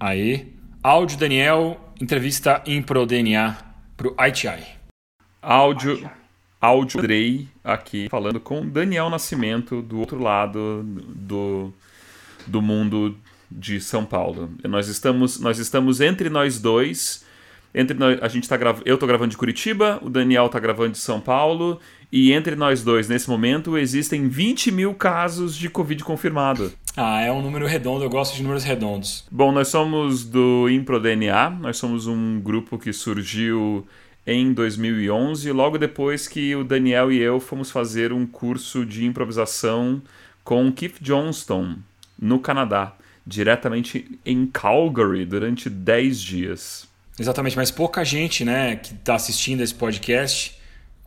Aí, áudio Daniel, entrevista Impro DNA pro ITI. Áudio, áudio Drey aqui falando com Daniel Nascimento do outro lado do, do mundo de São Paulo. Nós estamos, nós estamos entre nós dois. Entre nós, a gente tá. Eu estou gravando de Curitiba, o Daniel está gravando de São Paulo, e entre nós dois, nesse momento, existem 20 mil casos de Covid confirmado. Ah, é um número redondo, eu gosto de números redondos. Bom, nós somos do ImproDNA, nós somos um grupo que surgiu em 2011, logo depois que o Daniel e eu fomos fazer um curso de improvisação com Keith Johnston, no Canadá diretamente em Calgary durante 10 dias. Exatamente, mas pouca gente né, que está assistindo esse podcast,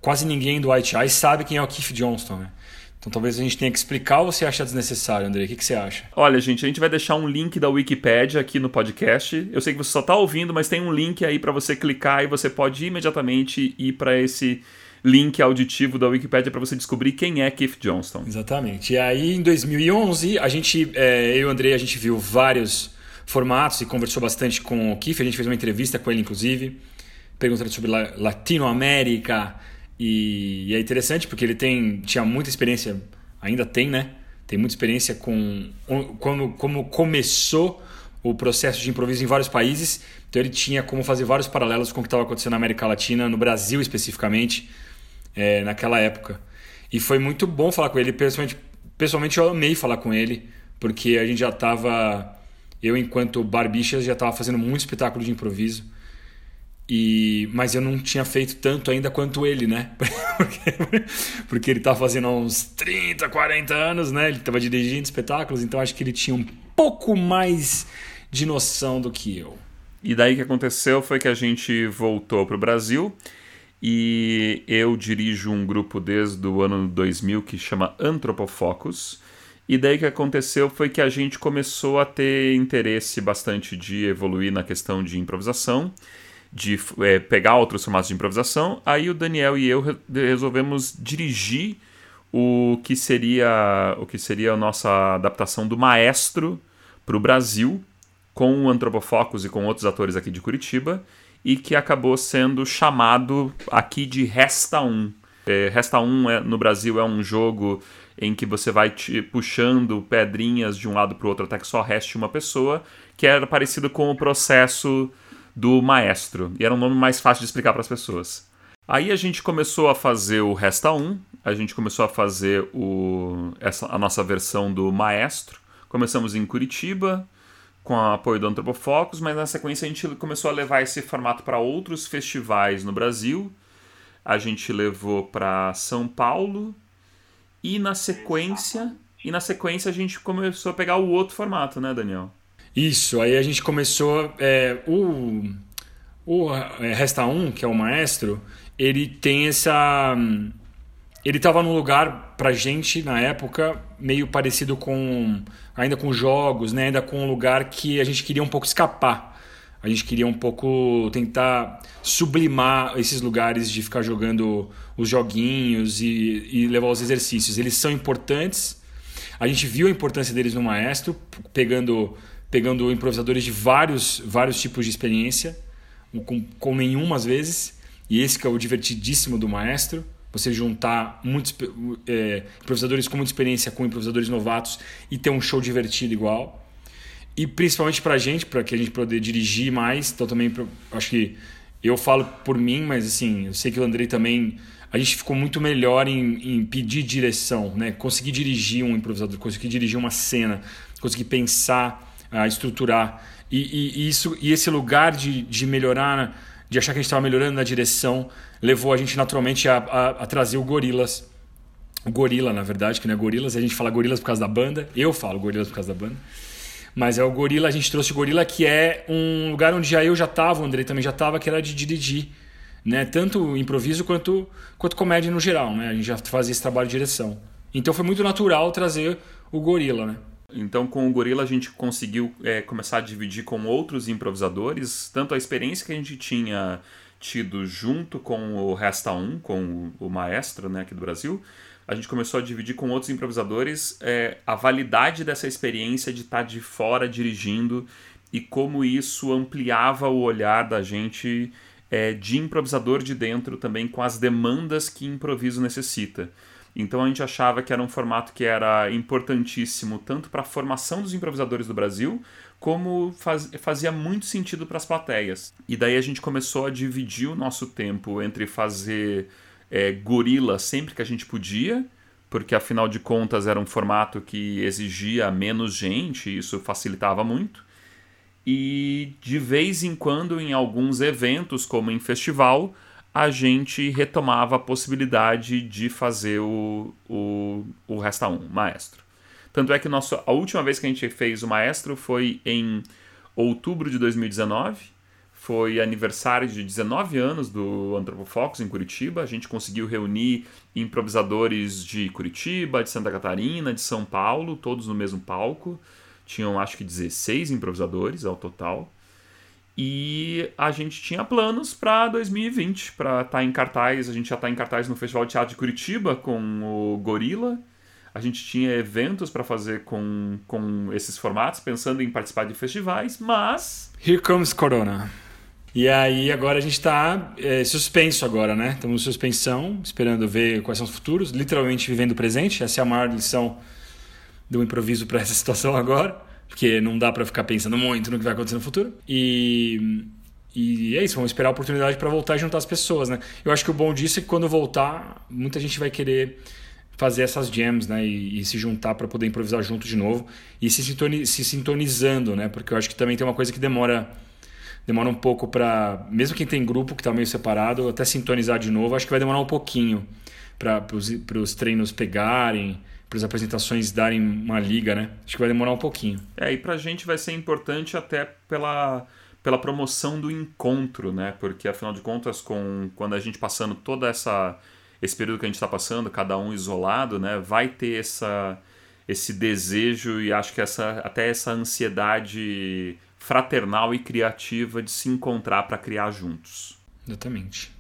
quase ninguém do ITI sabe quem é o Keith Johnston. Né? Então talvez a gente tenha que explicar ou você acha desnecessário, André? O que, que você acha? Olha, gente, a gente vai deixar um link da Wikipedia aqui no podcast. Eu sei que você só está ouvindo, mas tem um link aí para você clicar e você pode imediatamente ir para esse link auditivo da Wikipedia para você descobrir quem é Keith Johnston. Exatamente. E aí, em 2011, a gente, é, eu e o Andrei, a gente viu vários formatos e conversou bastante com o Keith. A gente fez uma entrevista com ele, inclusive, perguntando sobre Latinoamérica. E, e é interessante porque ele tem, tinha muita experiência, ainda tem, né? Tem muita experiência com como, como começou o processo de improviso em vários países. Então ele tinha como fazer vários paralelos com o que estava acontecendo na América Latina, no Brasil especificamente é, naquela época. E foi muito bom falar com ele. Pessoalmente, pessoalmente eu amei falar com ele, porque a gente já estava. Eu, enquanto barbichas, já estava fazendo muito espetáculo de improviso. E, mas eu não tinha feito tanto ainda quanto ele, né? porque, porque ele estava fazendo há uns 30, 40 anos, né? Ele estava dirigindo espetáculos, então acho que ele tinha um pouco mais de noção do que eu. E daí que aconteceu foi que a gente voltou para o Brasil e eu dirijo um grupo desde o ano 2000 que chama Antropofocus. E daí que aconteceu foi que a gente começou a ter interesse bastante de evoluir na questão de improvisação, de é, pegar outros formatos de improvisação. Aí o Daniel e eu resolvemos dirigir o que seria o que seria a nossa adaptação do Maestro para o Brasil, com o Antropofocus e com outros atores aqui de Curitiba e que acabou sendo chamado aqui de Resta 1. É, Resta 1 é, no Brasil é um jogo em que você vai te puxando pedrinhas de um lado para o outro até que só reste uma pessoa, que era parecido com o processo do maestro, e era um nome mais fácil de explicar para as pessoas. Aí a gente começou a fazer o Resta 1, a gente começou a fazer o, essa, a nossa versão do maestro. Começamos em Curitiba, com o apoio do Antropofocus, mas na sequência a gente começou a levar esse formato para outros festivais no Brasil. A gente levou para São Paulo e na sequência e na sequência a gente começou a pegar o outro formato, né, Daniel? Isso. Aí a gente começou é, o o é, Resta 1, que é o maestro, ele tem essa ele estava num lugar pra gente na época meio parecido com ainda com jogos, né? Ainda com um lugar que a gente queria um pouco escapar. A gente queria um pouco tentar sublimar esses lugares de ficar jogando os joguinhos e, e levar os exercícios. Eles são importantes. A gente viu a importância deles no maestro, pegando pegando improvisadores de vários vários tipos de experiência, com, com nenhuma às vezes. E esse que é o divertidíssimo do maestro você juntar muitos é, improvisadores com muita experiência com improvisadores novatos e ter um show divertido igual. E principalmente para a gente, para que a gente poder dirigir mais. Então também acho que eu falo por mim, mas assim, eu sei que o Andrei também. A gente ficou muito melhor em, em pedir direção, né? Conseguir dirigir um improvisador, conseguir dirigir uma cena, conseguir pensar, uh, estruturar. E, e, e, isso, e esse lugar de, de melhorar de achar que a gente estava melhorando na direção, levou a gente naturalmente a, a, a, trazer o Gorilas. O Gorila, na verdade, que não é Gorilas, a gente fala Gorilas por causa da banda. Eu falo Gorilas por causa da banda. Mas é o Gorila, a gente trouxe o Gorila, que é um lugar onde já eu já estava, o Andrei também já estava, que era de dirigir. Né? Tanto improviso quanto, quanto comédia no geral. Né? A gente já fazia esse trabalho de direção. Então foi muito natural trazer o Gorila, né? Então, com o Gorila, a gente conseguiu é, começar a dividir com outros improvisadores, tanto a experiência que a gente tinha tido junto com o Resta 1, com o, maestro né, aqui do Brasil, a gente começou a dividir com outros improvisadores é, a validade dessa experiência de estar de fora dirigindo e como isso ampliava o olhar da gente é, de improvisador de dentro também com as demandas que improviso necessita. Então a gente achava que era um formato que era importantíssimo tanto para a formação dos improvisadores do Brasil, como faz, fazia muito sentido para as plateias. E daí a gente começou a dividir o nosso tempo entre fazer é, gorila sempre que a gente podia, porque afinal de contas era um formato que exigia menos gente, e isso facilitava muito e de vez em quando, em alguns eventos, como em festival, a gente retomava a possibilidade de fazer o, o, o Resta 1, Maestro. Tanto é que nosso, a última vez que a gente fez o Maestro foi em outubro de 2019. Foi aniversário de 19 anos do Antropofocus em Curitiba. A gente conseguiu reunir improvisadores de Curitiba, de Santa Catarina, de São Paulo, todos no mesmo palco. Tinham acho que 16 improvisadores ao total. E a gente tinha planos para 2020, para estar tá em cartaz. A gente já está em cartaz no Festival de Teatro de Curitiba com o Gorila. A gente tinha eventos para fazer com, com esses formatos, pensando em participar de festivais, mas. Here comes Corona. E aí agora a gente está é, suspenso agora, né? Estamos em suspensão, esperando ver quais são os futuros, literalmente vivendo o presente. Essa é a maior lição do improviso para essa situação agora, porque não dá para ficar pensando muito no que vai acontecer no futuro. E, e é isso, vamos esperar a oportunidade para voltar e juntar as pessoas, né? Eu acho que o bom disso é que quando voltar, muita gente vai querer fazer essas jams, né? E, e se juntar para poder improvisar junto de novo e se, sintoni se sintonizando, né? Porque eu acho que também tem uma coisa que demora demora um pouco para mesmo quem tem grupo que está meio separado até sintonizar de novo acho que vai demorar um pouquinho para os treinos pegarem para as apresentações darem uma liga, né? Acho que vai demorar um pouquinho. É, e para a gente vai ser importante até pela, pela promoção do encontro, né? Porque afinal de contas, com quando a gente passando toda essa esse período que a gente está passando, cada um isolado, né? Vai ter essa esse desejo e acho que essa até essa ansiedade fraternal e criativa de se encontrar para criar juntos. Exatamente.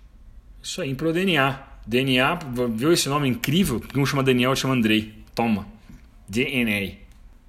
Isso aí, pro DNA. DNA, viu esse nome incrível? Um chama Daniel, chama Andrei. Toma. DNA.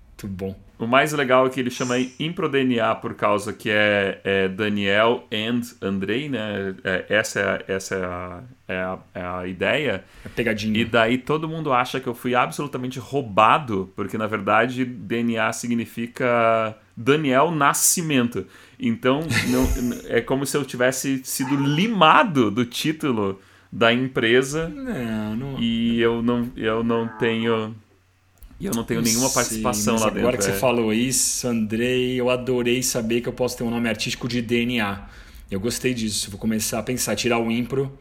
Muito bom. O mais legal é que ele chama ImproDNA por causa que é, é Daniel and Andrei, né? É, essa é, essa é a, é a, é a ideia. É pegadinha. E daí todo mundo acha que eu fui absolutamente roubado, porque na verdade DNA significa Daniel Nascimento. Então não, é como se eu tivesse sido limado do título da empresa não, não... e eu não, eu não tenho eu não tenho nenhuma participação lá agora dentro. Agora que é. você falou isso, Andrei, eu adorei saber que eu posso ter um nome artístico de DNA. Eu gostei disso. Vou começar a pensar, tirar o impro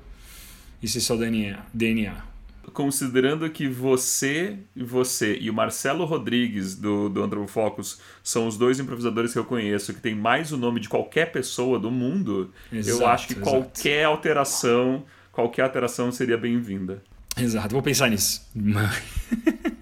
e ser só DNA. DNA. Considerando que você, você e o Marcelo Rodrigues do, do Antropofocus são os dois improvisadores que eu conheço que tem mais o nome de qualquer pessoa do mundo, exato, eu acho que exato. qualquer alteração qualquer alteração seria bem-vinda. Exato, vou pensar nisso.